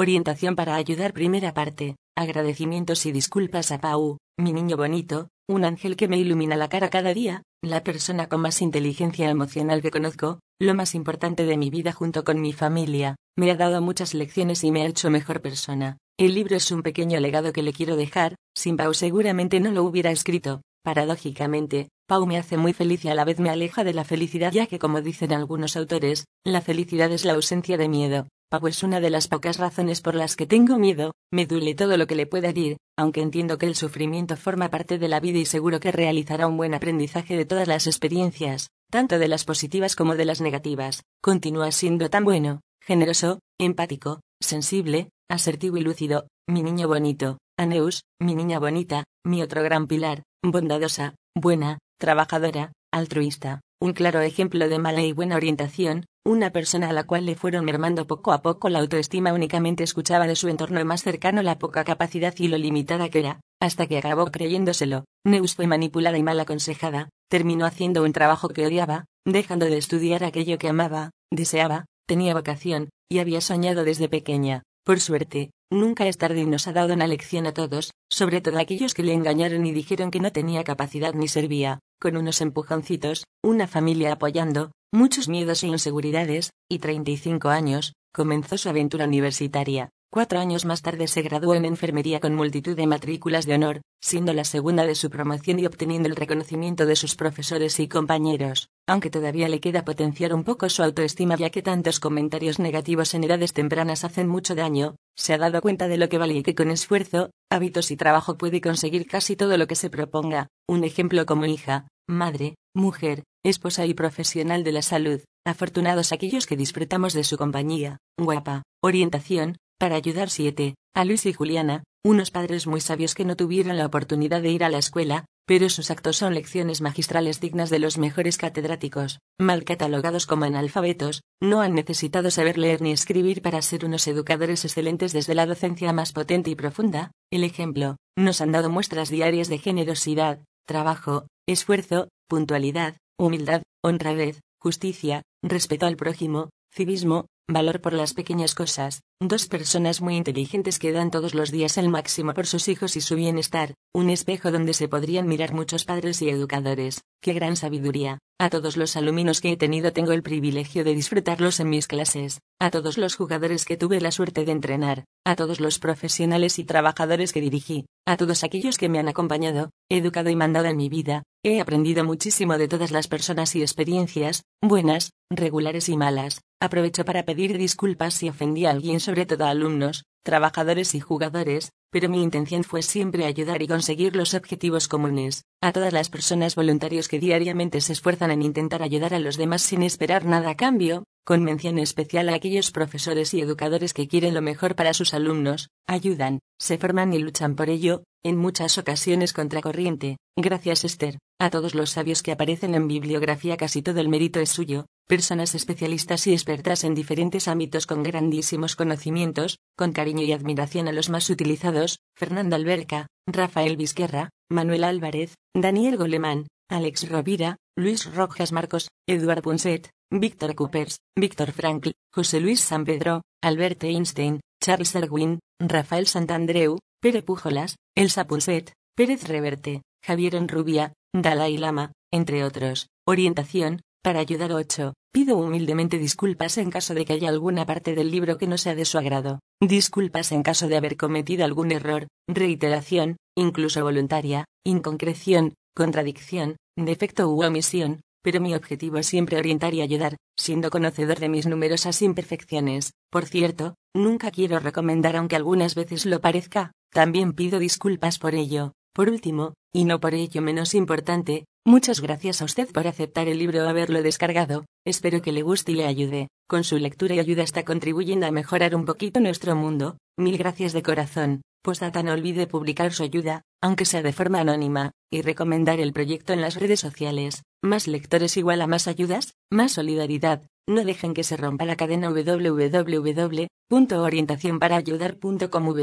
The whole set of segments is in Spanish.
Orientación para ayudar primera parte. Agradecimientos y disculpas a Pau, mi niño bonito, un ángel que me ilumina la cara cada día, la persona con más inteligencia emocional que conozco, lo más importante de mi vida junto con mi familia, me ha dado muchas lecciones y me ha hecho mejor persona. El libro es un pequeño legado que le quiero dejar, sin Pau seguramente no lo hubiera escrito. Paradójicamente, Pau me hace muy feliz y a la vez me aleja de la felicidad ya que como dicen algunos autores, la felicidad es la ausencia de miedo. Pau es una de las pocas razones por las que tengo miedo, me duele todo lo que le pueda decir, aunque entiendo que el sufrimiento forma parte de la vida y seguro que realizará un buen aprendizaje de todas las experiencias, tanto de las positivas como de las negativas. Continúa siendo tan bueno, generoso, empático, sensible, asertivo y lúcido, mi niño bonito, Aneus, mi niña bonita, mi otro gran pilar, bondadosa, buena, trabajadora, altruista, un claro ejemplo de mala y buena orientación, una persona a la cual le fueron mermando poco a poco la autoestima únicamente escuchaba de su entorno más cercano la poca capacidad y lo limitada que era, hasta que acabó creyéndoselo. Neus fue manipulada y mal aconsejada, terminó haciendo un trabajo que odiaba, dejando de estudiar aquello que amaba, deseaba, tenía vocación, y había soñado desde pequeña. Por suerte, nunca es tarde y nos ha dado una lección a todos, sobre todo a aquellos que le engañaron y dijeron que no tenía capacidad ni servía, con unos empujoncitos, una familia apoyando, muchos miedos e inseguridades, y 35 años, comenzó su aventura universitaria. Cuatro años más tarde se graduó en enfermería con multitud de matrículas de honor, siendo la segunda de su promoción y obteniendo el reconocimiento de sus profesores y compañeros, aunque todavía le queda potenciar un poco su autoestima ya que tantos comentarios negativos en edades tempranas hacen mucho daño, se ha dado cuenta de lo que vale y que con esfuerzo, hábitos y trabajo puede conseguir casi todo lo que se proponga, un ejemplo como hija, madre, mujer, esposa y profesional de la salud, afortunados aquellos que disfrutamos de su compañía, guapa, orientación, para ayudar 7. A Luis y Juliana, unos padres muy sabios que no tuvieron la oportunidad de ir a la escuela, pero sus actos son lecciones magistrales dignas de los mejores catedráticos, mal catalogados como analfabetos, no han necesitado saber leer ni escribir para ser unos educadores excelentes desde la docencia más potente y profunda, el ejemplo, nos han dado muestras diarias de generosidad, trabajo, esfuerzo, puntualidad, humildad, honradez, justicia, respeto al prójimo, civismo, valor por las pequeñas cosas, dos personas muy inteligentes que dan todos los días el máximo por sus hijos y su bienestar, un espejo donde se podrían mirar muchos padres y educadores, qué gran sabiduría. A todos los alumnos que he tenido tengo el privilegio de disfrutarlos en mis clases, a todos los jugadores que tuve la suerte de entrenar, a todos los profesionales y trabajadores que dirigí, a todos aquellos que me han acompañado, educado y mandado en mi vida, he aprendido muchísimo de todas las personas y experiencias, buenas, regulares y malas. Aprovecho para pedir disculpas si ofendí a alguien, sobre todo a alumnos, trabajadores y jugadores, pero mi intención fue siempre ayudar y conseguir los objetivos comunes. A todas las personas voluntarios que diariamente se esfuerzan en intentar ayudar a los demás sin esperar nada a cambio, con mención especial a aquellos profesores y educadores que quieren lo mejor para sus alumnos, ayudan, se forman y luchan por ello, en muchas ocasiones contracorriente. Gracias Esther. A todos los sabios que aparecen en bibliografía casi todo el mérito es suyo, personas especialistas y expertas en diferentes ámbitos con grandísimos conocimientos, con cariño y admiración a los más utilizados, Fernando Alberca, Rafael Vizquerra, Manuel Álvarez, Daniel Golemán, Alex Rovira, Luis Rojas Marcos, Eduard Punset, Víctor Coopers, Víctor Frankl, José Luis San Pedro, Albert Einstein, Charles Darwin, Rafael Santandreu, Pere Pujolas, Elsa Punset, Pérez Reverte, Javier Enrubia, Dalai Lama, entre otros. Orientación, para ayudar 8. Pido humildemente disculpas en caso de que haya alguna parte del libro que no sea de su agrado. Disculpas en caso de haber cometido algún error, reiteración, incluso voluntaria, inconcreción, contradicción, defecto u omisión, pero mi objetivo es siempre orientar y ayudar, siendo conocedor de mis numerosas imperfecciones. Por cierto, nunca quiero recomendar aunque algunas veces lo parezca, también pido disculpas por ello. Por último, y no por ello menos importante, muchas gracias a usted por aceptar el libro o haberlo descargado, espero que le guste y le ayude. Con su lectura y ayuda está contribuyendo a mejorar un poquito nuestro mundo, Mil gracias de corazón. Postdata no olvide publicar su ayuda, aunque sea de forma anónima, y recomendar el proyecto en las redes sociales. Más lectores igual a más ayudas, más solidaridad. No dejen que se rompa la cadena www.orientacionparaayudar.com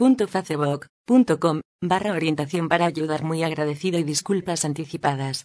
www.facebook.com barra orientación para ayudar muy agradecido y disculpas anticipadas.